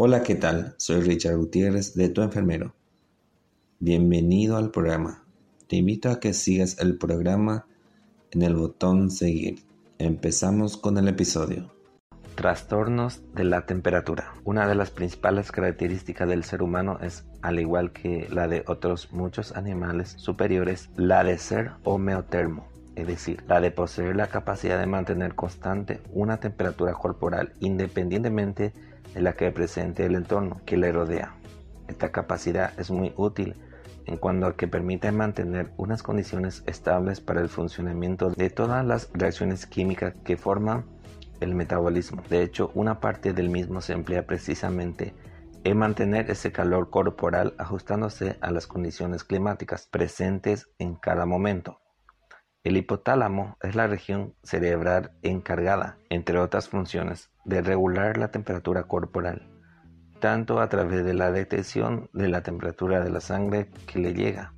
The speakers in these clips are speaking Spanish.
Hola, ¿qué tal? Soy Richard Gutiérrez de Tu Enfermero. Bienvenido al programa. Te invito a que sigas el programa en el botón Seguir. Empezamos con el episodio. Trastornos de la temperatura. Una de las principales características del ser humano es, al igual que la de otros muchos animales superiores, la de ser homeotermo, es decir, la de poseer la capacidad de mantener constante una temperatura corporal independientemente de la que presente el entorno que le rodea. Esta capacidad es muy útil en cuanto a que permite mantener unas condiciones estables para el funcionamiento de todas las reacciones químicas que forman el metabolismo. De hecho, una parte del mismo se emplea precisamente en mantener ese calor corporal ajustándose a las condiciones climáticas presentes en cada momento. El hipotálamo es la región cerebral encargada, entre otras funciones, de regular la temperatura corporal, tanto a través de la detección de la temperatura de la sangre que le llega,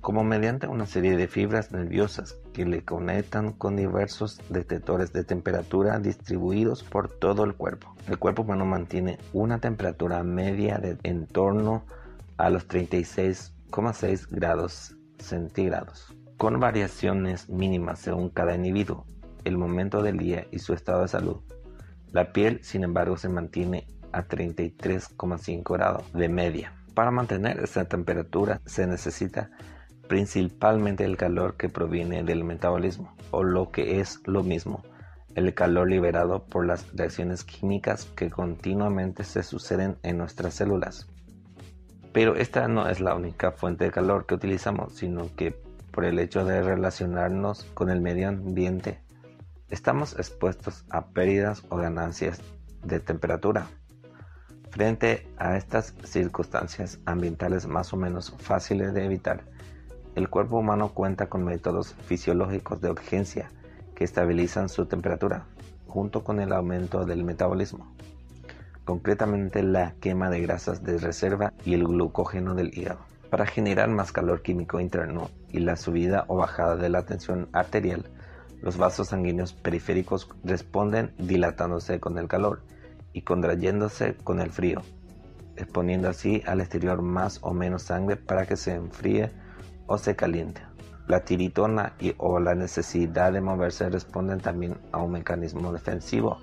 como mediante una serie de fibras nerviosas que le conectan con diversos detectores de temperatura distribuidos por todo el cuerpo. El cuerpo humano mantiene una temperatura media de en torno a los 36,6 grados centígrados, con variaciones mínimas según cada individuo, el momento del día y su estado de salud. La piel, sin embargo, se mantiene a 33,5 grados de media. Para mantener esta temperatura se necesita principalmente el calor que proviene del metabolismo, o lo que es lo mismo, el calor liberado por las reacciones químicas que continuamente se suceden en nuestras células. Pero esta no es la única fuente de calor que utilizamos, sino que por el hecho de relacionarnos con el medio ambiente, estamos expuestos a pérdidas o ganancias de temperatura. Frente a estas circunstancias ambientales más o menos fáciles de evitar, el cuerpo humano cuenta con métodos fisiológicos de urgencia que estabilizan su temperatura, junto con el aumento del metabolismo, concretamente la quema de grasas de reserva y el glucógeno del hígado, para generar más calor químico interno y la subida o bajada de la tensión arterial. Los vasos sanguíneos periféricos responden dilatándose con el calor y contrayéndose con el frío, exponiendo así al exterior más o menos sangre para que se enfríe o se calienta. La tiritona y o la necesidad de moverse responden también a un mecanismo defensivo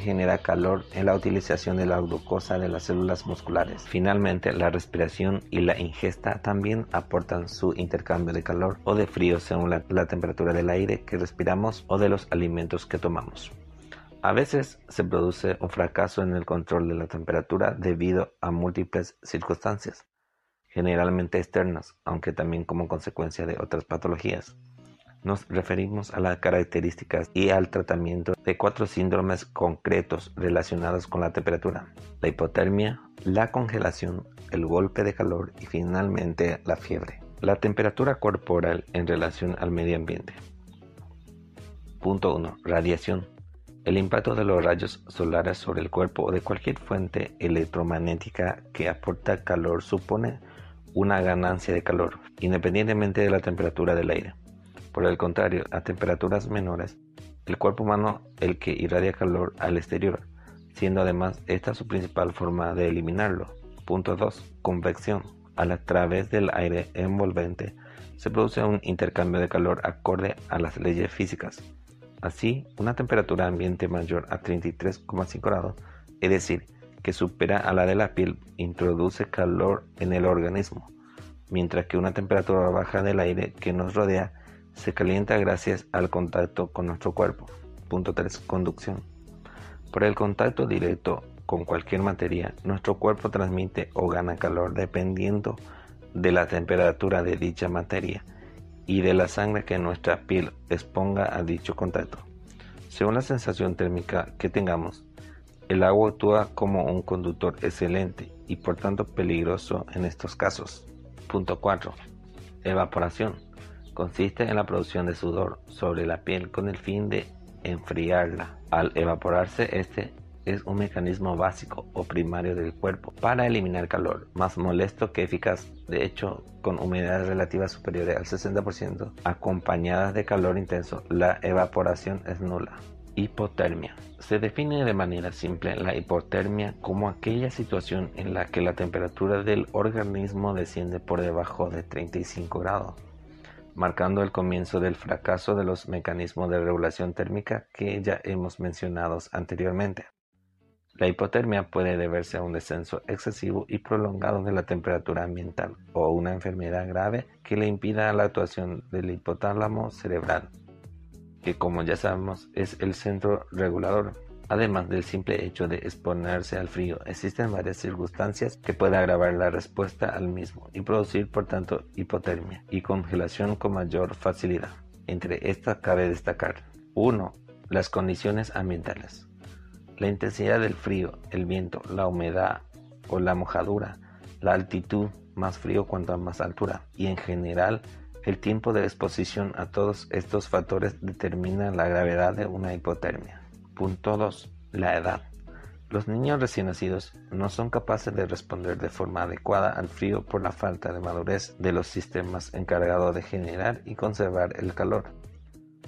genera calor en la utilización de la glucosa de las células musculares. Finalmente, la respiración y la ingesta también aportan su intercambio de calor o de frío según la temperatura del aire que respiramos o de los alimentos que tomamos. A veces se produce un fracaso en el control de la temperatura debido a múltiples circunstancias generalmente externas, aunque también como consecuencia de otras patologías. Nos referimos a las características y al tratamiento de cuatro síndromes concretos relacionados con la temperatura, la hipotermia, la congelación, el golpe de calor y finalmente la fiebre. La temperatura corporal en relación al medio ambiente. Punto 1. Radiación. El impacto de los rayos solares sobre el cuerpo o de cualquier fuente electromagnética que aporta calor supone una ganancia de calor, independientemente de la temperatura del aire. Por el contrario, a temperaturas menores, el cuerpo humano el que irradia calor al exterior, siendo además esta su principal forma de eliminarlo. Punto 2. Convección. A través del aire envolvente se produce un intercambio de calor acorde a las leyes físicas. Así, una temperatura ambiente mayor a 33,5 grados, es decir, que supera a la de la piel introduce calor en el organismo, mientras que una temperatura baja del aire que nos rodea se calienta gracias al contacto con nuestro cuerpo. Punto 3. Conducción. Por el contacto directo con cualquier materia, nuestro cuerpo transmite o gana calor dependiendo de la temperatura de dicha materia y de la sangre que nuestra piel exponga a dicho contacto. Según la sensación térmica que tengamos, el agua actúa como un conductor excelente y por tanto peligroso en estos casos. Punto 4. Evaporación. Consiste en la producción de sudor sobre la piel con el fin de enfriarla. Al evaporarse, este es un mecanismo básico o primario del cuerpo para eliminar calor, más molesto que eficaz. De hecho, con humedad relativa superior al 60%, acompañadas de calor intenso, la evaporación es nula. Hipotermia. Se define de manera simple la hipotermia como aquella situación en la que la temperatura del organismo desciende por debajo de 35 grados, marcando el comienzo del fracaso de los mecanismos de regulación térmica que ya hemos mencionado anteriormente. La hipotermia puede deberse a un descenso excesivo y prolongado de la temperatura ambiental o una enfermedad grave que le impida la actuación del hipotálamo cerebral que como ya sabemos es el centro regulador. Además del simple hecho de exponerse al frío, existen varias circunstancias que pueden agravar la respuesta al mismo y producir por tanto hipotermia y congelación con mayor facilidad. Entre estas cabe destacar 1. Las condiciones ambientales. La intensidad del frío, el viento, la humedad o la mojadura, la altitud, más frío cuanto a más altura y en general el tiempo de exposición a todos estos factores determina la gravedad de una hipotermia. Punto 2. La edad. Los niños recién nacidos no son capaces de responder de forma adecuada al frío por la falta de madurez de los sistemas encargados de generar y conservar el calor.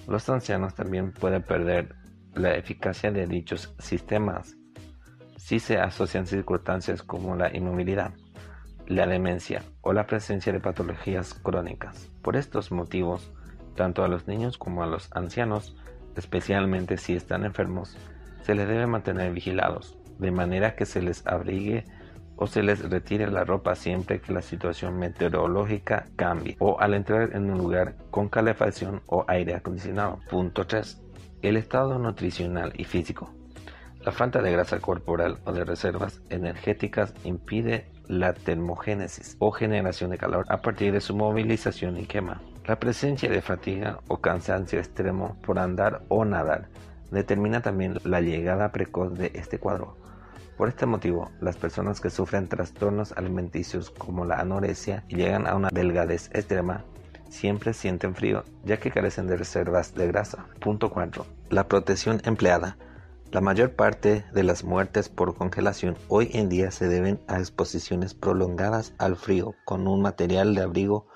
Los ancianos también pueden perder la eficacia de dichos sistemas si se asocian circunstancias como la inmovilidad, la demencia o la presencia de patologías crónicas. Por estos motivos, tanto a los niños como a los ancianos, especialmente si están enfermos, se les debe mantener vigilados, de manera que se les abrigue o se les retire la ropa siempre que la situación meteorológica cambie o al entrar en un lugar con calefacción o aire acondicionado. Punto 3. El estado nutricional y físico. La falta de grasa corporal o de reservas energéticas impide la termogénesis o generación de calor a partir de su movilización y quema. La presencia de fatiga o cansancio extremo por andar o nadar determina también la llegada precoz de este cuadro. Por este motivo, las personas que sufren trastornos alimenticios como la anorexia y llegan a una delgadez extrema siempre sienten frío ya que carecen de reservas de grasa. Punto 4. La protección empleada la mayor parte de las muertes por congelación hoy en día se deben a exposiciones prolongadas al frío con un material de abrigo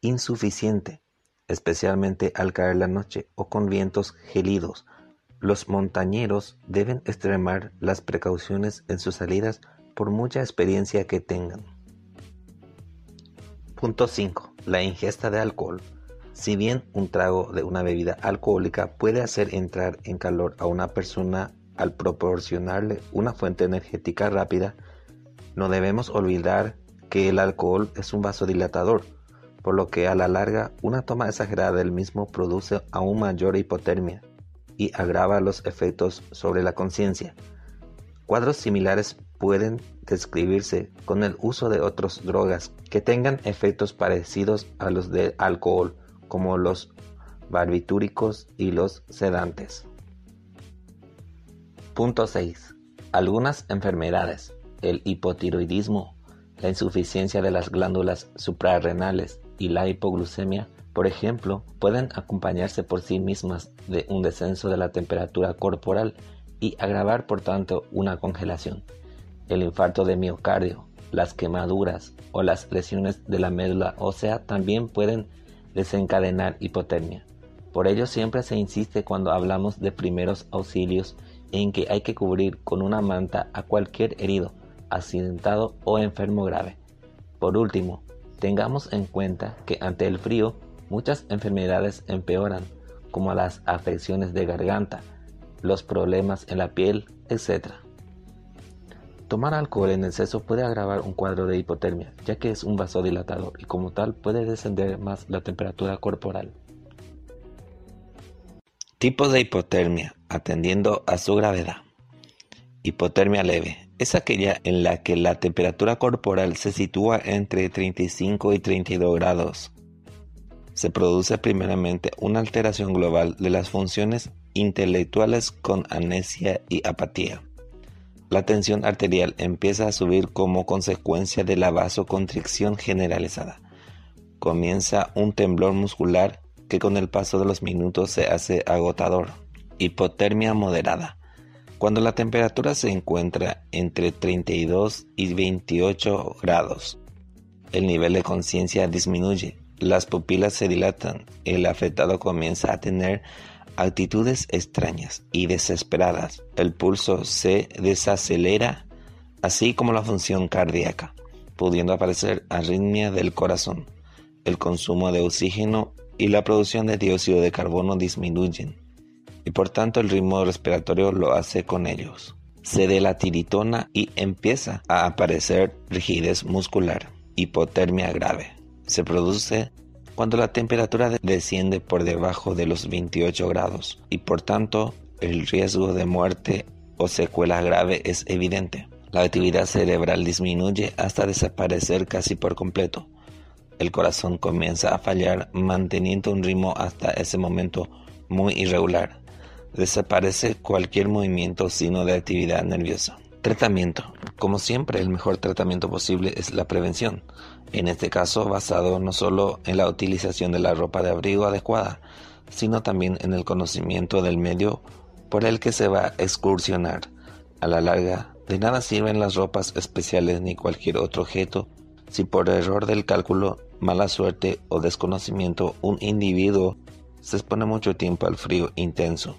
insuficiente, especialmente al caer la noche o con vientos gélidos. Los montañeros deben extremar las precauciones en sus salidas por mucha experiencia que tengan. Punto 5. La ingesta de alcohol. Si bien un trago de una bebida alcohólica puede hacer entrar en calor a una persona al proporcionarle una fuente energética rápida, no debemos olvidar que el alcohol es un vasodilatador, por lo que a la larga una toma exagerada del mismo produce aún mayor hipotermia y agrava los efectos sobre la conciencia. Cuadros similares pueden describirse con el uso de otras drogas que tengan efectos parecidos a los del alcohol, como los barbitúricos y los sedantes. Punto 6. Algunas enfermedades, el hipotiroidismo, la insuficiencia de las glándulas suprarrenales y la hipoglucemia, por ejemplo, pueden acompañarse por sí mismas de un descenso de la temperatura corporal y agravar por tanto una congelación. El infarto de miocardio, las quemaduras o las lesiones de la médula ósea también pueden desencadenar hipotermia. Por ello siempre se insiste cuando hablamos de primeros auxilios en que hay que cubrir con una manta a cualquier herido, accidentado o enfermo grave. Por último, tengamos en cuenta que ante el frío muchas enfermedades empeoran, como las afecciones de garganta, los problemas en la piel, etc. Tomar alcohol en exceso puede agravar un cuadro de hipotermia, ya que es un vasodilatador y como tal puede descender más la temperatura corporal. Tipos de hipotermia, atendiendo a su gravedad. Hipotermia leve es aquella en la que la temperatura corporal se sitúa entre 35 y 32 grados. Se produce primeramente una alteración global de las funciones intelectuales con amnesia y apatía. La tensión arterial empieza a subir como consecuencia de la vasoconstricción generalizada. Comienza un temblor muscular que con el paso de los minutos se hace agotador. Hipotermia moderada. Cuando la temperatura se encuentra entre 32 y 28 grados, el nivel de conciencia disminuye, las pupilas se dilatan, el afectado comienza a tener actitudes extrañas y desesperadas. El pulso se desacelera, así como la función cardíaca, pudiendo aparecer arritmia del corazón. El consumo de oxígeno y la producción de dióxido de carbono disminuyen, y por tanto el ritmo respiratorio lo hace con ellos. Se de la tiritona y empieza a aparecer rigidez muscular, hipotermia grave. Se produce cuando la temperatura desciende por debajo de los 28 grados y por tanto el riesgo de muerte o secuela grave es evidente. La actividad cerebral disminuye hasta desaparecer casi por completo. El corazón comienza a fallar manteniendo un ritmo hasta ese momento muy irregular. Desaparece cualquier movimiento o signo de actividad nerviosa. Tratamiento. Como siempre, el mejor tratamiento posible es la prevención en este caso basado no solo en la utilización de la ropa de abrigo adecuada, sino también en el conocimiento del medio por el que se va a excursionar. A la larga, de nada sirven las ropas especiales ni cualquier otro objeto si por error del cálculo, mala suerte o desconocimiento un individuo se expone mucho tiempo al frío intenso,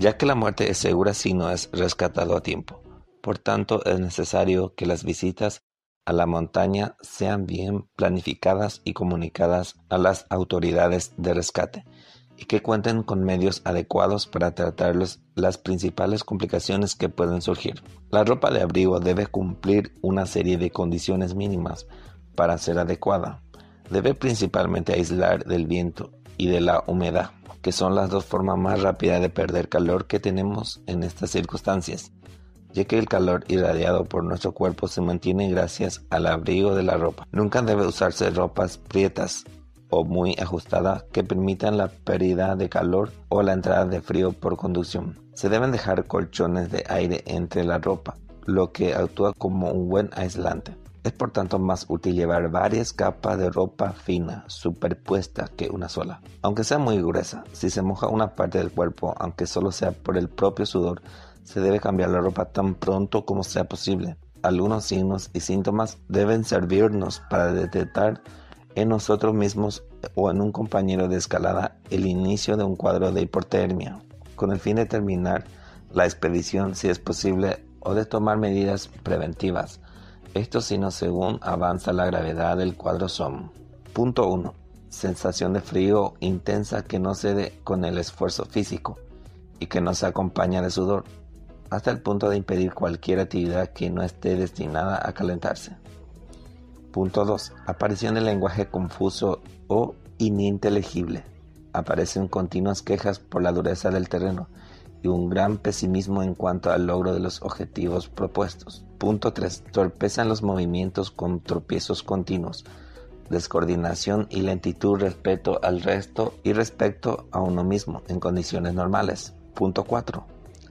ya que la muerte es segura si no es rescatado a tiempo. Por tanto, es necesario que las visitas a la montaña sean bien planificadas y comunicadas a las autoridades de rescate y que cuenten con medios adecuados para tratar las principales complicaciones que pueden surgir. La ropa de abrigo debe cumplir una serie de condiciones mínimas para ser adecuada. Debe principalmente aislar del viento y de la humedad, que son las dos formas más rápidas de perder calor que tenemos en estas circunstancias ya que el calor irradiado por nuestro cuerpo se mantiene gracias al abrigo de la ropa. Nunca debe usarse ropas prietas o muy ajustadas que permitan la pérdida de calor o la entrada de frío por conducción. Se deben dejar colchones de aire entre la ropa, lo que actúa como un buen aislante. Es por tanto más útil llevar varias capas de ropa fina superpuesta que una sola. Aunque sea muy gruesa, si se moja una parte del cuerpo, aunque solo sea por el propio sudor, se debe cambiar la ropa tan pronto como sea posible. Algunos signos y síntomas deben servirnos para detectar en nosotros mismos o en un compañero de escalada el inicio de un cuadro de hipotermia, con el fin de terminar la expedición si es posible o de tomar medidas preventivas. Estos signos según avanza la gravedad del cuadro son. Punto 1. Sensación de frío intensa que no cede con el esfuerzo físico y que no se acompaña de sudor hasta el punto de impedir cualquier actividad que no esté destinada a calentarse. Punto 2. Aparición de lenguaje confuso o ininteligible. Aparecen continuas quejas por la dureza del terreno y un gran pesimismo en cuanto al logro de los objetivos propuestos. Punto 3. Torpeza los movimientos con tropiezos continuos, descoordinación y lentitud respecto al resto y respecto a uno mismo en condiciones normales. Punto 4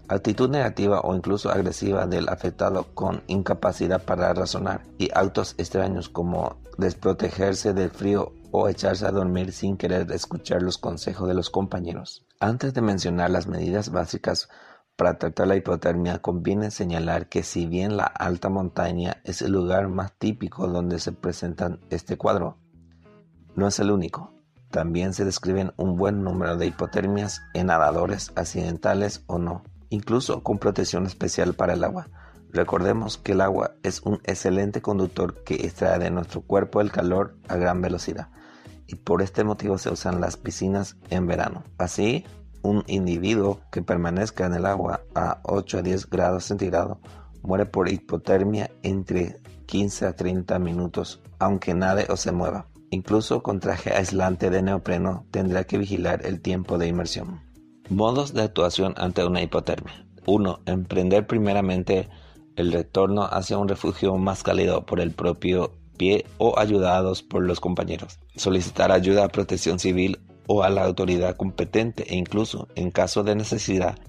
actitud negativa o incluso agresiva del afectado con incapacidad para razonar y actos extraños como desprotegerse del frío o echarse a dormir sin querer escuchar los consejos de los compañeros. Antes de mencionar las medidas básicas para tratar la hipotermia, conviene señalar que si bien la alta montaña es el lugar más típico donde se presentan este cuadro, no es el único. También se describen un buen número de hipotermias en nadadores accidentales o no incluso con protección especial para el agua. Recordemos que el agua es un excelente conductor que extrae de nuestro cuerpo el calor a gran velocidad y por este motivo se usan las piscinas en verano. Así, un individuo que permanezca en el agua a 8 a 10 grados centígrados muere por hipotermia entre 15 a 30 minutos, aunque nade o se mueva. Incluso con traje aislante de neopreno tendrá que vigilar el tiempo de inmersión. Modos de actuación ante una hipotermia. 1. Emprender primeramente el retorno hacia un refugio más cálido por el propio pie o ayudados por los compañeros. Solicitar ayuda a protección civil o a la autoridad competente e incluso, en caso de necesidad,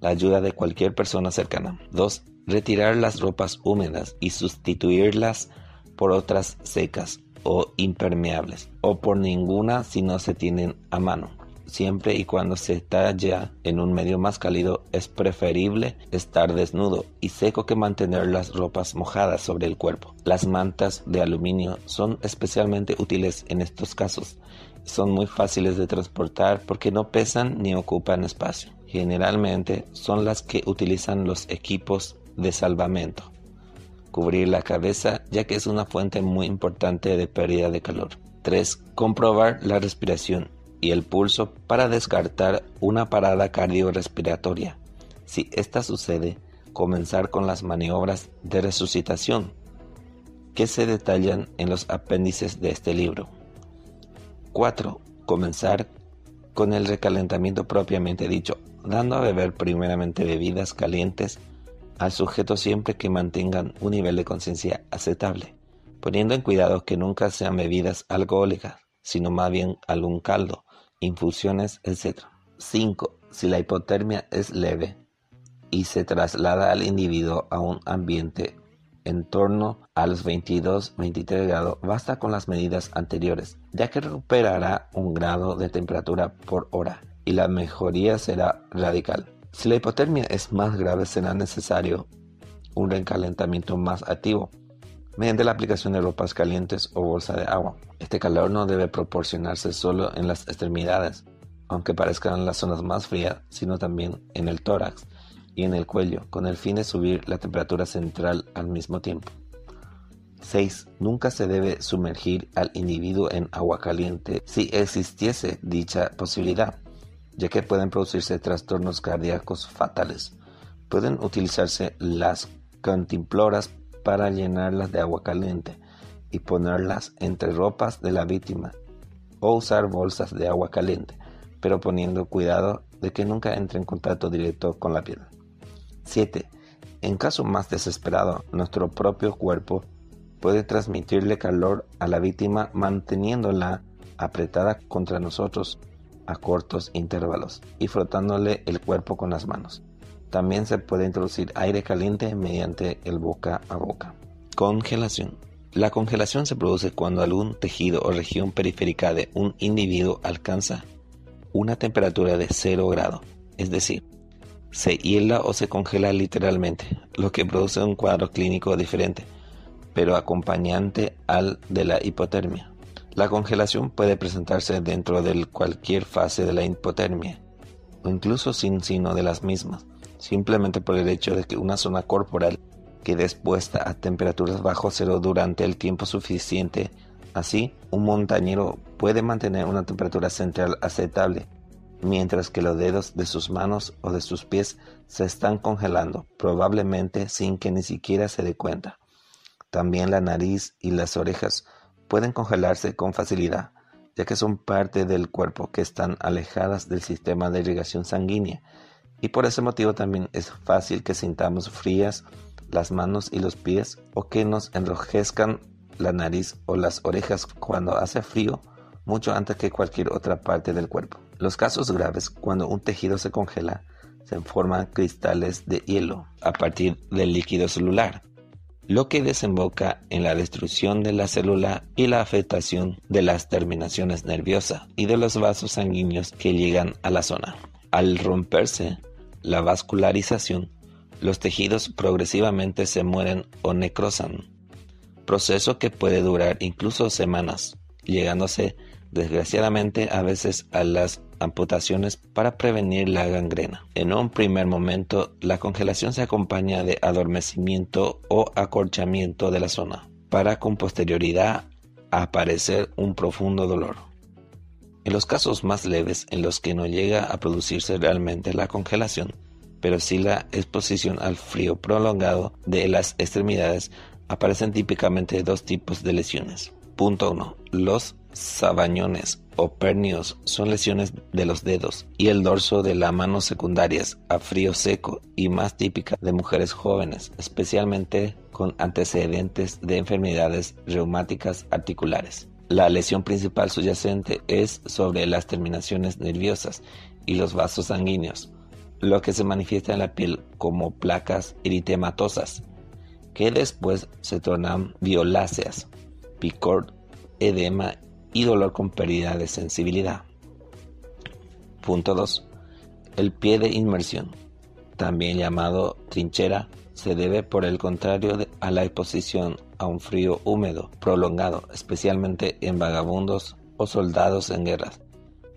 la ayuda de cualquier persona cercana. 2. Retirar las ropas húmedas y sustituirlas por otras secas o impermeables o por ninguna si no se tienen a mano siempre y cuando se está ya en un medio más cálido es preferible estar desnudo y seco que mantener las ropas mojadas sobre el cuerpo. Las mantas de aluminio son especialmente útiles en estos casos son muy fáciles de transportar porque no pesan ni ocupan espacio. Generalmente son las que utilizan los equipos de salvamento. Cubrir la cabeza ya que es una fuente muy importante de pérdida de calor. 3. Comprobar la respiración y el pulso para descartar una parada cardiorrespiratoria. Si esta sucede, comenzar con las maniobras de resucitación que se detallan en los apéndices de este libro. 4. Comenzar con el recalentamiento propiamente dicho, dando a beber primeramente bebidas calientes al sujeto siempre que mantengan un nivel de conciencia aceptable, poniendo en cuidado que nunca sean bebidas alcohólicas, sino más bien algún caldo, infusiones, etc. 5. Si la hipotermia es leve y se traslada al individuo a un ambiente en torno a los 22-23 grados, basta con las medidas anteriores, ya que recuperará un grado de temperatura por hora y la mejoría será radical. Si la hipotermia es más grave, será necesario un recalentamiento más activo mediante la aplicación de ropas calientes o bolsa de agua. Este calor no debe proporcionarse solo en las extremidades, aunque parezcan las zonas más frías, sino también en el tórax y en el cuello, con el fin de subir la temperatura central al mismo tiempo. 6. Nunca se debe sumergir al individuo en agua caliente si existiese dicha posibilidad, ya que pueden producirse trastornos cardíacos fatales. Pueden utilizarse las cantimploras para llenarlas de agua caliente y ponerlas entre ropas de la víctima o usar bolsas de agua caliente, pero poniendo cuidado de que nunca entre en contacto directo con la piel. 7. En caso más desesperado, nuestro propio cuerpo puede transmitirle calor a la víctima manteniéndola apretada contra nosotros a cortos intervalos y frotándole el cuerpo con las manos. También se puede introducir aire caliente mediante el boca a boca. Congelación. La congelación se produce cuando algún tejido o región periférica de un individuo alcanza una temperatura de 0 grado, es decir, se hiela o se congela literalmente, lo que produce un cuadro clínico diferente, pero acompañante al de la hipotermia. La congelación puede presentarse dentro de cualquier fase de la hipotermia, o incluso sin signo de las mismas, simplemente por el hecho de que una zona corporal quede expuesta a temperaturas bajo cero durante el tiempo suficiente. Así, un montañero puede mantener una temperatura central aceptable mientras que los dedos de sus manos o de sus pies se están congelando, probablemente sin que ni siquiera se dé cuenta. También la nariz y las orejas pueden congelarse con facilidad, ya que son parte del cuerpo que están alejadas del sistema de irrigación sanguínea, y por ese motivo también es fácil que sintamos frías las manos y los pies o que nos enrojezcan la nariz o las orejas cuando hace frío mucho antes que cualquier otra parte del cuerpo. Los casos graves, cuando un tejido se congela, se forman cristales de hielo a partir del líquido celular, lo que desemboca en la destrucción de la célula y la afectación de las terminaciones nerviosas y de los vasos sanguíneos que llegan a la zona. Al romperse la vascularización, los tejidos progresivamente se mueren o necrosan, proceso que puede durar incluso semanas, llegándose desgraciadamente a veces a las amputaciones para prevenir la gangrena. En un primer momento, la congelación se acompaña de adormecimiento o acorchamiento de la zona, para con posterioridad aparecer un profundo dolor. En los casos más leves en los que no llega a producirse realmente la congelación, pero sí la exposición al frío prolongado de las extremidades, aparecen típicamente dos tipos de lesiones. Punto 1. Los sabañones o pernios son lesiones de los dedos y el dorso de la mano secundarias a frío seco y más típicas de mujeres jóvenes, especialmente con antecedentes de enfermedades reumáticas articulares. La lesión principal subyacente es sobre las terminaciones nerviosas y los vasos sanguíneos, lo que se manifiesta en la piel como placas eritematosas, que después se tornan violáceas, picor, edema y dolor con pérdida de sensibilidad. Punto 2. El pie de inmersión, también llamado trinchera, se debe por el contrario a la exposición a un frío húmedo prolongado, especialmente en vagabundos o soldados en guerras.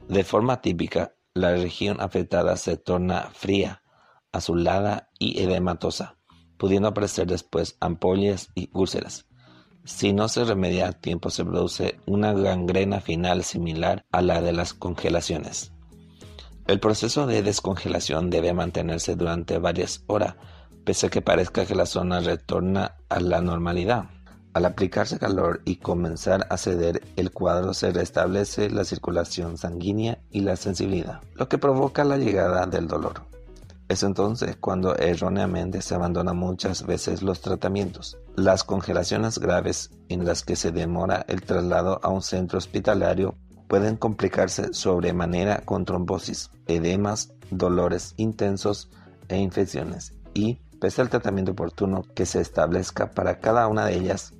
De forma típica, la región afectada se torna fría, azulada y edematosa, pudiendo aparecer después ampollas y úlceras. Si no se remedia a tiempo se produce una gangrena final similar a la de las congelaciones. El proceso de descongelación debe mantenerse durante varias horas, pese a que parezca que la zona retorna a la normalidad. Al aplicarse calor y comenzar a ceder el cuadro se restablece la circulación sanguínea y la sensibilidad, lo que provoca la llegada del dolor. Es entonces cuando erróneamente se abandonan muchas veces los tratamientos. Las congelaciones graves en las que se demora el traslado a un centro hospitalario pueden complicarse sobremanera con trombosis, edemas, dolores intensos e infecciones y, pese al tratamiento oportuno que se establezca para cada una de ellas,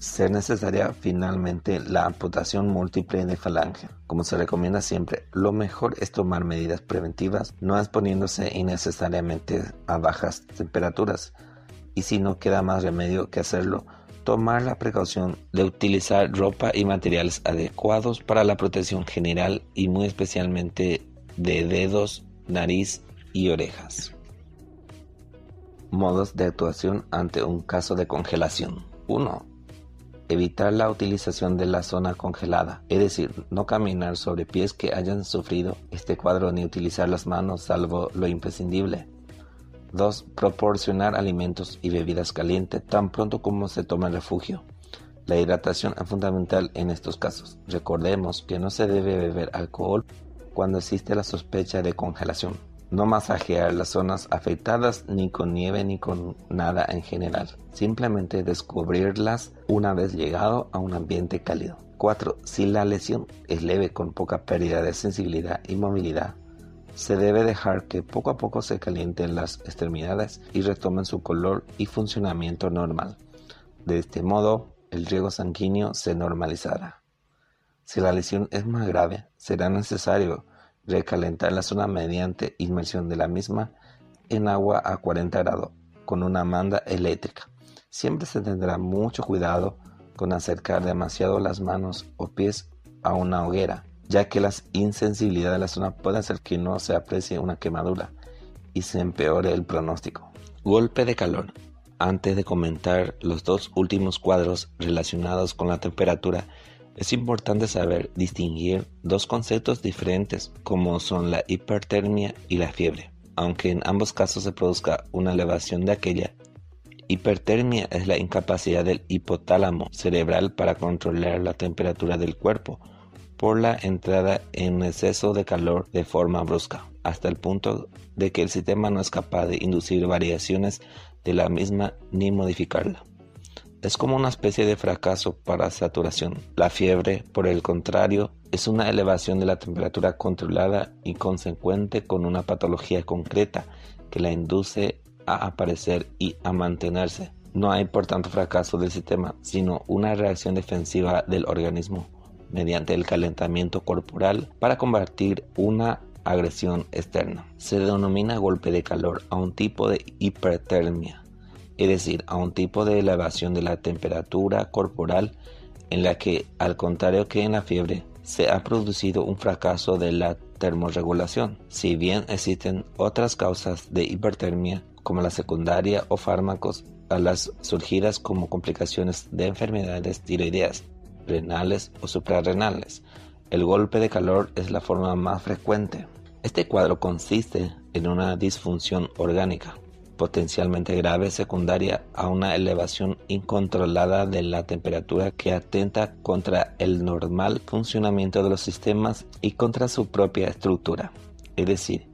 ser necesaria finalmente la amputación múltiple de falange. Como se recomienda siempre, lo mejor es tomar medidas preventivas, no exponiéndose innecesariamente a bajas temperaturas. Y si no queda más remedio que hacerlo, tomar la precaución de utilizar ropa y materiales adecuados para la protección general y muy especialmente de dedos, nariz y orejas. Modos de actuación ante un caso de congelación. 1 evitar la utilización de la zona congelada, es decir, no caminar sobre pies que hayan sufrido este cuadro ni utilizar las manos salvo lo imprescindible. 2. Proporcionar alimentos y bebidas calientes tan pronto como se toma el refugio. La hidratación es fundamental en estos casos. Recordemos que no se debe beber alcohol cuando existe la sospecha de congelación. No masajear las zonas afectadas ni con nieve ni con nada en general. Simplemente descubrirlas una vez llegado a un ambiente cálido. 4. Si la lesión es leve con poca pérdida de sensibilidad y movilidad, se debe dejar que poco a poco se calienten las extremidades y retomen su color y funcionamiento normal. De este modo, el riego sanguíneo se normalizará. Si la lesión es más grave, será necesario Recalentar la zona mediante inmersión de la misma en agua a 40 grados con una manda eléctrica. Siempre se tendrá mucho cuidado con acercar demasiado las manos o pies a una hoguera, ya que la insensibilidad de la zona puede hacer que no se aprecie una quemadura y se empeore el pronóstico. Golpe de calor. Antes de comentar los dos últimos cuadros relacionados con la temperatura, es importante saber distinguir dos conceptos diferentes como son la hipertermia y la fiebre. Aunque en ambos casos se produzca una elevación de aquella, hipertermia es la incapacidad del hipotálamo cerebral para controlar la temperatura del cuerpo por la entrada en exceso de calor de forma brusca, hasta el punto de que el sistema no es capaz de inducir variaciones de la misma ni modificarla es como una especie de fracaso para saturación. La fiebre, por el contrario, es una elevación de la temperatura controlada y consecuente con una patología concreta que la induce a aparecer y a mantenerse. No hay por tanto fracaso del sistema, sino una reacción defensiva del organismo mediante el calentamiento corporal para combatir una agresión externa. Se denomina golpe de calor a un tipo de hipertermia es decir, a un tipo de elevación de la temperatura corporal en la que, al contrario que en la fiebre, se ha producido un fracaso de la termorregulación. Si bien existen otras causas de hipertermia, como la secundaria o fármacos, a las surgidas como complicaciones de enfermedades tiroideas, renales o suprarrenales, el golpe de calor es la forma más frecuente. Este cuadro consiste en una disfunción orgánica, potencialmente grave secundaria a una elevación incontrolada de la temperatura que atenta contra el normal funcionamiento de los sistemas y contra su propia estructura. Es decir,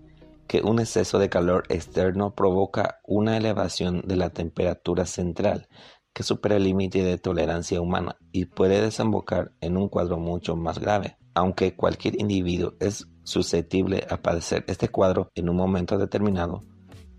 que un exceso de calor externo provoca una elevación de la temperatura central que supera el límite de tolerancia humana y puede desembocar en un cuadro mucho más grave. Aunque cualquier individuo es susceptible a padecer este cuadro en un momento determinado,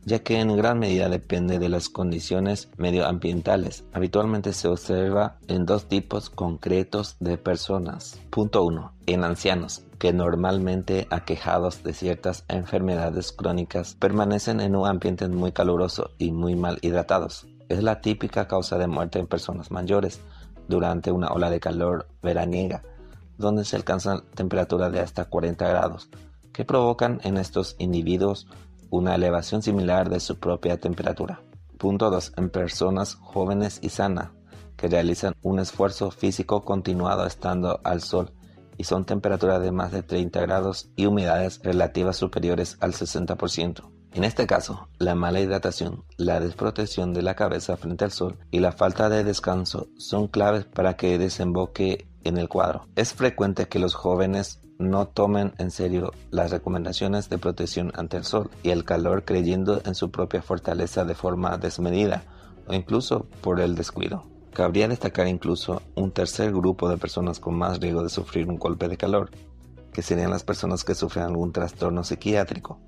ya que en gran medida depende de las condiciones medioambientales. Habitualmente se observa en dos tipos concretos de personas. Punto 1. En ancianos, que normalmente aquejados de ciertas enfermedades crónicas permanecen en un ambiente muy caluroso y muy mal hidratados. Es la típica causa de muerte en personas mayores durante una ola de calor veraniega donde se alcanza temperatura de hasta 40 grados, que provocan en estos individuos una elevación similar de su propia temperatura. Punto 2. En personas jóvenes y sanas que realizan un esfuerzo físico continuado estando al sol y son temperaturas de más de 30 grados y humedades relativas superiores al 60%. En este caso, la mala hidratación, la desprotección de la cabeza frente al sol y la falta de descanso son claves para que desemboque en el cuadro. Es frecuente que los jóvenes no tomen en serio las recomendaciones de protección ante el sol y el calor creyendo en su propia fortaleza de forma desmedida o incluso por el descuido. Cabría destacar incluso un tercer grupo de personas con más riesgo de sufrir un golpe de calor, que serían las personas que sufren algún trastorno psiquiátrico,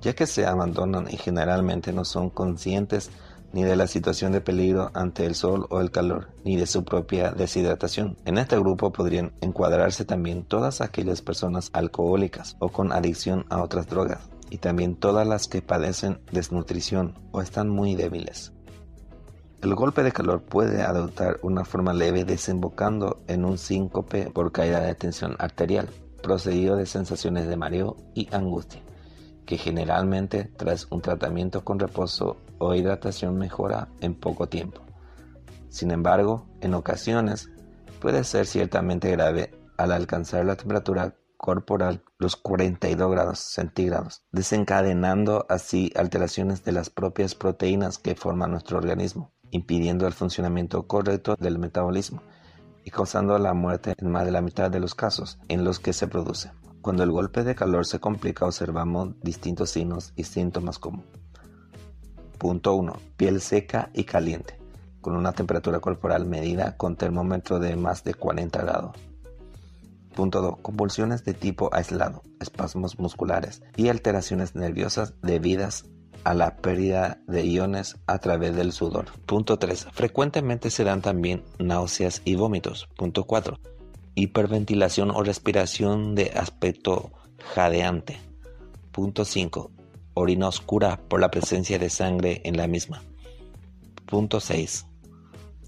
ya que se abandonan y generalmente no son conscientes ni de la situación de peligro ante el sol o el calor, ni de su propia deshidratación. En este grupo podrían encuadrarse también todas aquellas personas alcohólicas o con adicción a otras drogas, y también todas las que padecen desnutrición o están muy débiles. El golpe de calor puede adoptar una forma leve desembocando en un síncope por caída de tensión arterial, procedido de sensaciones de mareo y angustia, que generalmente tras un tratamiento con reposo o hidratación mejora en poco tiempo. Sin embargo, en ocasiones puede ser ciertamente grave al alcanzar la temperatura corporal los 42 grados centígrados, desencadenando así alteraciones de las propias proteínas que forman nuestro organismo impidiendo el funcionamiento correcto del metabolismo y causando la muerte en más de la mitad de los casos en los que se produce. Cuando el golpe de calor se complica observamos distintos signos y síntomas como Punto 1. Piel seca y caliente, con una temperatura corporal medida con termómetro de más de 40 grados. Punto 2. Convulsiones de tipo aislado, espasmos musculares y alteraciones nerviosas debidas a la pérdida de iones a través del sudor. Punto 3. Frecuentemente se dan también náuseas y vómitos. Punto 4. Hiperventilación o respiración de aspecto jadeante. Punto 5. Orina oscura por la presencia de sangre en la misma. Punto 6.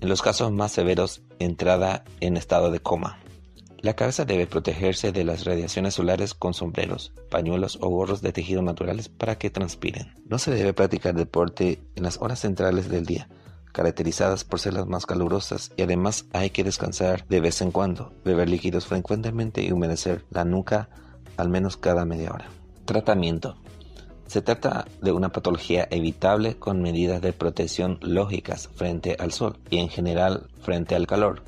En los casos más severos, entrada en estado de coma. La cabeza debe protegerse de las radiaciones solares con sombreros, pañuelos o gorros de tejido naturales para que transpiren. No se debe practicar deporte en las horas centrales del día, caracterizadas por ser las más calurosas y además hay que descansar de vez en cuando, beber líquidos frecuentemente y humedecer la nuca al menos cada media hora. Tratamiento. Se trata de una patología evitable con medidas de protección lógicas frente al sol y en general frente al calor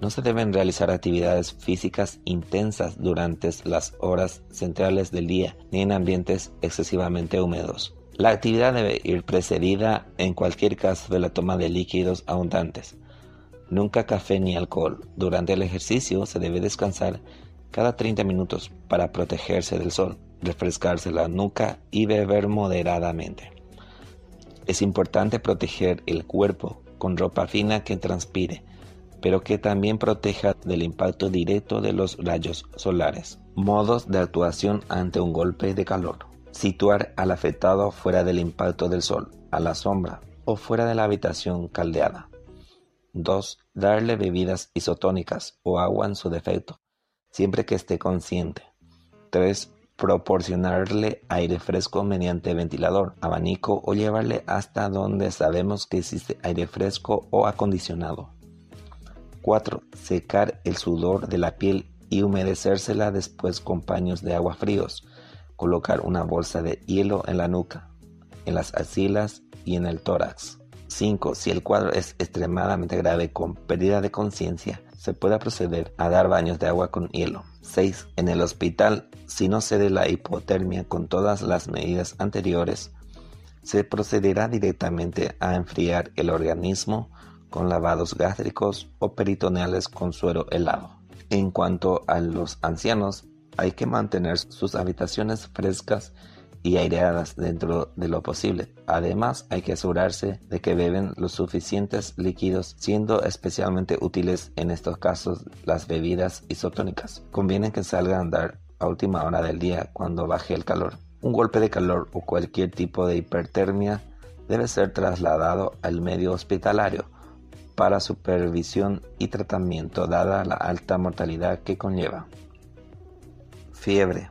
no se deben realizar actividades físicas intensas durante las horas centrales del día ni en ambientes excesivamente húmedos. La actividad debe ir precedida en cualquier caso de la toma de líquidos abundantes. Nunca café ni alcohol. Durante el ejercicio se debe descansar cada 30 minutos para protegerse del sol, refrescarse la nuca y beber moderadamente. Es importante proteger el cuerpo con ropa fina que transpire pero que también proteja del impacto directo de los rayos solares. Modos de actuación ante un golpe de calor. Situar al afectado fuera del impacto del sol, a la sombra o fuera de la habitación caldeada. 2. Darle bebidas isotónicas o agua en su defecto, siempre que esté consciente. 3. Proporcionarle aire fresco mediante ventilador, abanico o llevarle hasta donde sabemos que existe aire fresco o acondicionado. 4. Secar el sudor de la piel y humedecérsela después con paños de agua fríos. Colocar una bolsa de hielo en la nuca, en las axilas y en el tórax. 5. Si el cuadro es extremadamente grave con pérdida de conciencia, se puede proceder a dar baños de agua con hielo. 6. En el hospital, si no cede la hipotermia con todas las medidas anteriores, se procederá directamente a enfriar el organismo con lavados gástricos o peritoneales con suero helado. En cuanto a los ancianos, hay que mantener sus habitaciones frescas y aireadas dentro de lo posible. Además, hay que asegurarse de que beben los suficientes líquidos, siendo especialmente útiles en estos casos las bebidas isotónicas. Conviene que salgan a andar a última hora del día cuando baje el calor. Un golpe de calor o cualquier tipo de hipertermia debe ser trasladado al medio hospitalario para supervisión y tratamiento dada la alta mortalidad que conlleva. Fiebre.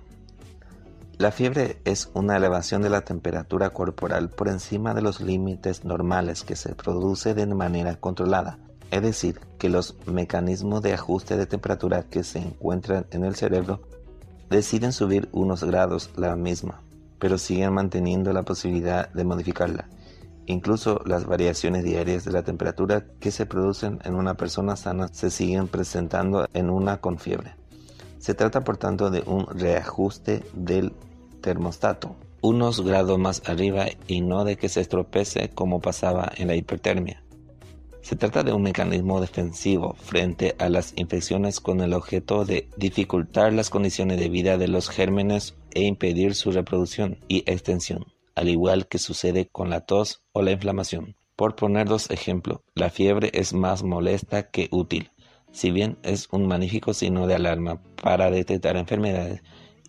La fiebre es una elevación de la temperatura corporal por encima de los límites normales que se produce de manera controlada, es decir, que los mecanismos de ajuste de temperatura que se encuentran en el cerebro deciden subir unos grados la misma, pero siguen manteniendo la posibilidad de modificarla. Incluso las variaciones diarias de la temperatura que se producen en una persona sana se siguen presentando en una con fiebre. Se trata por tanto de un reajuste del termostato, unos grados más arriba y no de que se estropece como pasaba en la hipertermia. Se trata de un mecanismo defensivo frente a las infecciones con el objeto de dificultar las condiciones de vida de los gérmenes e impedir su reproducción y extensión, al igual que sucede con la tos o la inflamación. Por poner dos ejemplos, la fiebre es más molesta que útil, si bien es un magnífico signo de alarma para detectar enfermedades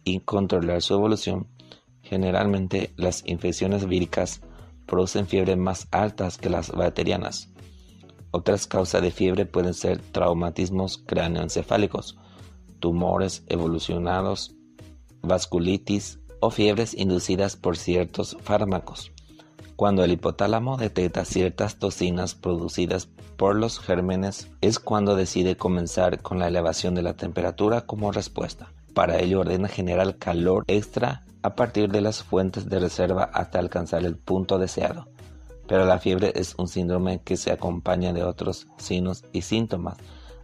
y controlar su evolución, generalmente las infecciones víricas producen fiebres más altas que las bacterianas. Otras causas de fiebre pueden ser traumatismos cráneoencefálicos, tumores evolucionados, vasculitis o fiebres inducidas por ciertos fármacos. Cuando el hipotálamo detecta ciertas toxinas producidas por los gérmenes es cuando decide comenzar con la elevación de la temperatura como respuesta. Para ello ordena generar calor extra a partir de las fuentes de reserva hasta alcanzar el punto deseado. Pero la fiebre es un síndrome que se acompaña de otros signos y síntomas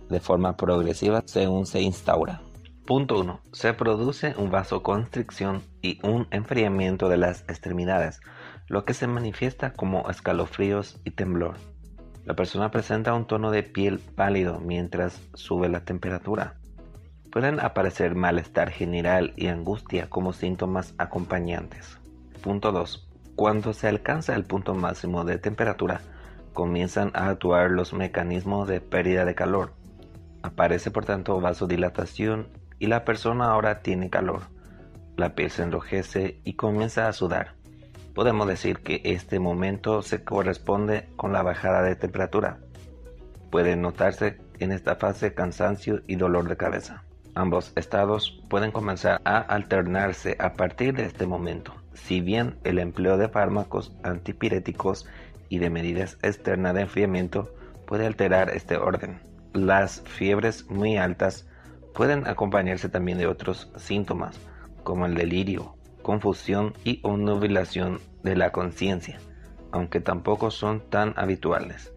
de forma progresiva según se instaura. Punto 1. Se produce un vasoconstricción y un enfriamiento de las extremidades, lo que se manifiesta como escalofríos y temblor. La persona presenta un tono de piel pálido mientras sube la temperatura. Pueden aparecer malestar general y angustia como síntomas acompañantes. Punto 2. Cuando se alcanza el punto máximo de temperatura, comienzan a actuar los mecanismos de pérdida de calor. Aparece por tanto vasodilatación y la persona ahora tiene calor. La piel se enrojece y comienza a sudar. Podemos decir que este momento se corresponde con la bajada de temperatura. Puede notarse en esta fase cansancio y dolor de cabeza. Ambos estados pueden comenzar a alternarse a partir de este momento, si bien el empleo de fármacos antipiréticos y de medidas externas de enfriamiento puede alterar este orden. Las fiebres muy altas pueden acompañarse también de otros síntomas, como el delirio, confusión y obnubilación de la conciencia, aunque tampoco son tan habituales.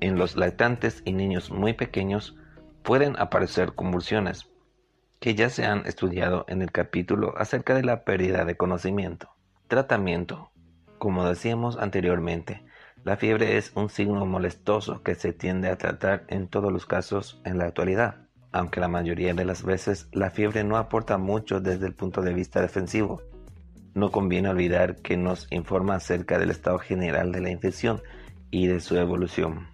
En los lactantes y niños muy pequeños pueden aparecer convulsiones, que ya se han estudiado en el capítulo acerca de la pérdida de conocimiento. Tratamiento. Como decíamos anteriormente, la fiebre es un signo molestoso que se tiende a tratar en todos los casos en la actualidad, aunque la mayoría de las veces la fiebre no aporta mucho desde el punto de vista defensivo, no conviene olvidar que nos informa acerca del estado general de la infección y de su evolución.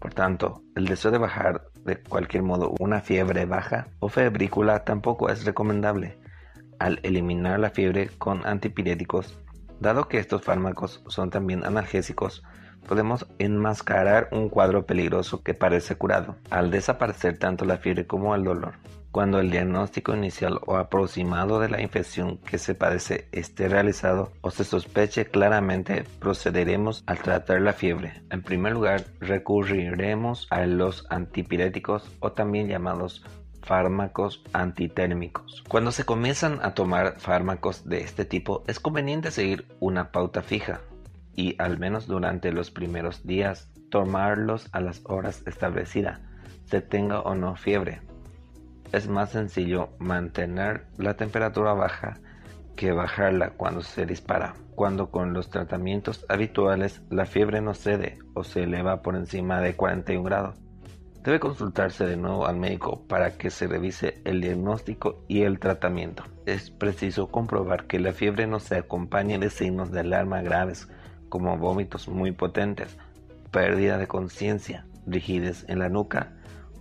Por tanto, el deseo de bajar de cualquier modo una fiebre baja o febrícula tampoco es recomendable. Al eliminar la fiebre con antipiréticos, dado que estos fármacos son también analgésicos, podemos enmascarar un cuadro peligroso que parece curado, al desaparecer tanto la fiebre como el dolor. Cuando el diagnóstico inicial o aproximado de la infección que se padece esté realizado o se sospeche claramente, procederemos al tratar la fiebre. En primer lugar, recurriremos a los antipiréticos o también llamados fármacos antitérmicos. Cuando se comienzan a tomar fármacos de este tipo, es conveniente seguir una pauta fija y al menos durante los primeros días tomarlos a las horas establecidas, se tenga o no fiebre es más sencillo mantener la temperatura baja que bajarla cuando se dispara. Cuando con los tratamientos habituales la fiebre no cede o se eleva por encima de 41 grados. Debe consultarse de nuevo al médico para que se revise el diagnóstico y el tratamiento. Es preciso comprobar que la fiebre no se acompañe de signos de alarma graves como vómitos muy potentes, pérdida de conciencia, rigidez en la nuca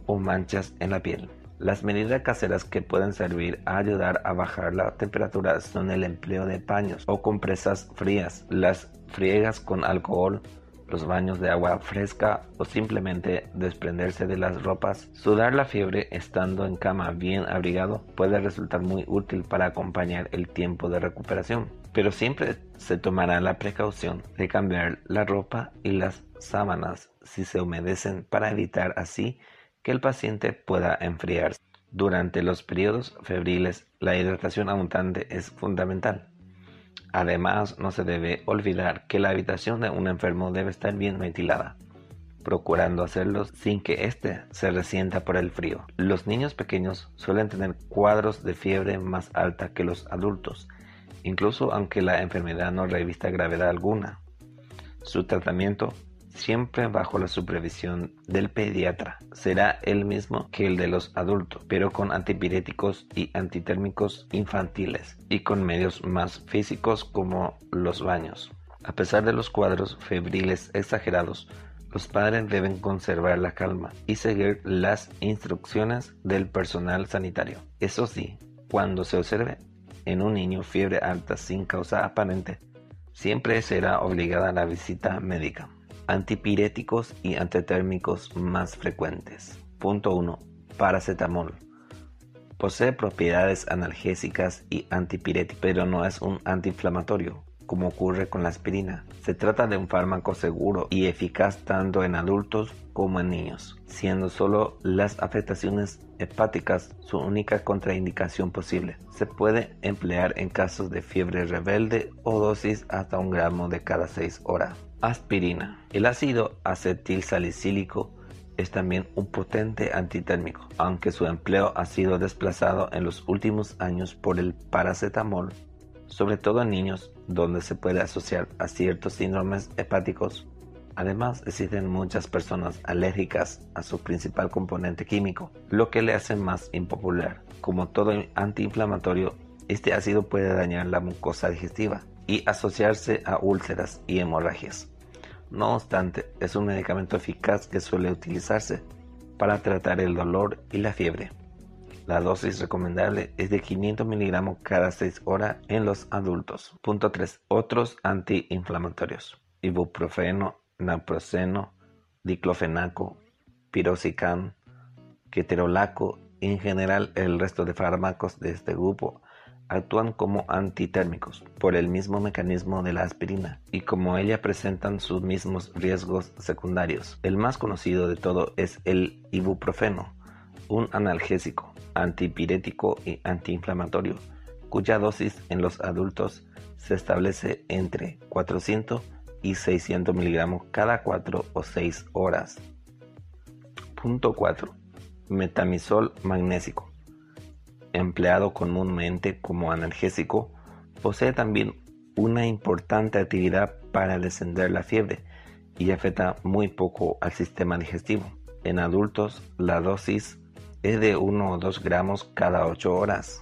o manchas en la piel. Las medidas caseras que pueden servir a ayudar a bajar la temperatura son el empleo de paños o compresas frías, las friegas con alcohol, los baños de agua fresca o simplemente desprenderse de las ropas. Sudar la fiebre estando en cama bien abrigado puede resultar muy útil para acompañar el tiempo de recuperación, pero siempre se tomará la precaución de cambiar la ropa y las sábanas si se humedecen para evitar así que el paciente pueda enfriarse. Durante los periodos febriles, la hidratación abundante es fundamental. Además, no se debe olvidar que la habitación de un enfermo debe estar bien ventilada, procurando hacerlo sin que éste se resienta por el frío. Los niños pequeños suelen tener cuadros de fiebre más alta que los adultos, incluso aunque la enfermedad no revista gravedad alguna. Su tratamiento siempre bajo la supervisión del pediatra. Será el mismo que el de los adultos, pero con antipiréticos y antitérmicos infantiles y con medios más físicos como los baños. A pesar de los cuadros febriles exagerados, los padres deben conservar la calma y seguir las instrucciones del personal sanitario. Eso sí, cuando se observe en un niño fiebre alta sin causa aparente, siempre será obligada la visita médica. Antipiréticos y antitérmicos más frecuentes. Punto 1. Paracetamol. Posee propiedades analgésicas y antipiréticas, pero no es un antiinflamatorio, como ocurre con la aspirina. Se trata de un fármaco seguro y eficaz tanto en adultos como en niños, siendo solo las afectaciones hepáticas su única contraindicación posible. Se puede emplear en casos de fiebre rebelde o dosis hasta un gramo de cada 6 horas. Aspirina. El ácido acetilsalicílico es también un potente antitérmico, aunque su empleo ha sido desplazado en los últimos años por el paracetamol, sobre todo en niños, donde se puede asociar a ciertos síndromes hepáticos. Además, existen muchas personas alérgicas a su principal componente químico, lo que le hace más impopular. Como todo antiinflamatorio, este ácido puede dañar la mucosa digestiva y asociarse a úlceras y hemorragias. No obstante, es un medicamento eficaz que suele utilizarse para tratar el dolor y la fiebre. La dosis recomendable es de 500 miligramos cada 6 horas en los adultos. Punto 3. Otros antiinflamatorios. Ibuprofeno, naproxeno, diclofenaco, pirocican, keterolaco en general el resto de fármacos de este grupo actúan como antitérmicos por el mismo mecanismo de la aspirina y como ella presentan sus mismos riesgos secundarios. El más conocido de todo es el ibuprofeno, un analgésico, antipirético y antiinflamatorio, cuya dosis en los adultos se establece entre 400 y 600 miligramos cada 4 o 6 horas. Punto 4. Metamisol magnésico empleado comúnmente como analgésico, posee también una importante actividad para descender la fiebre y afecta muy poco al sistema digestivo. En adultos, la dosis es de 1 o 2 gramos cada 8 horas.